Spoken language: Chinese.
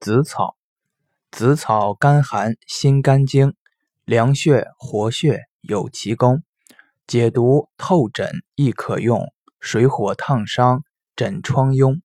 紫草，紫草甘寒，心肝经，凉血活血，有奇功，解毒透疹亦可用。水火烫伤，疹疮痈。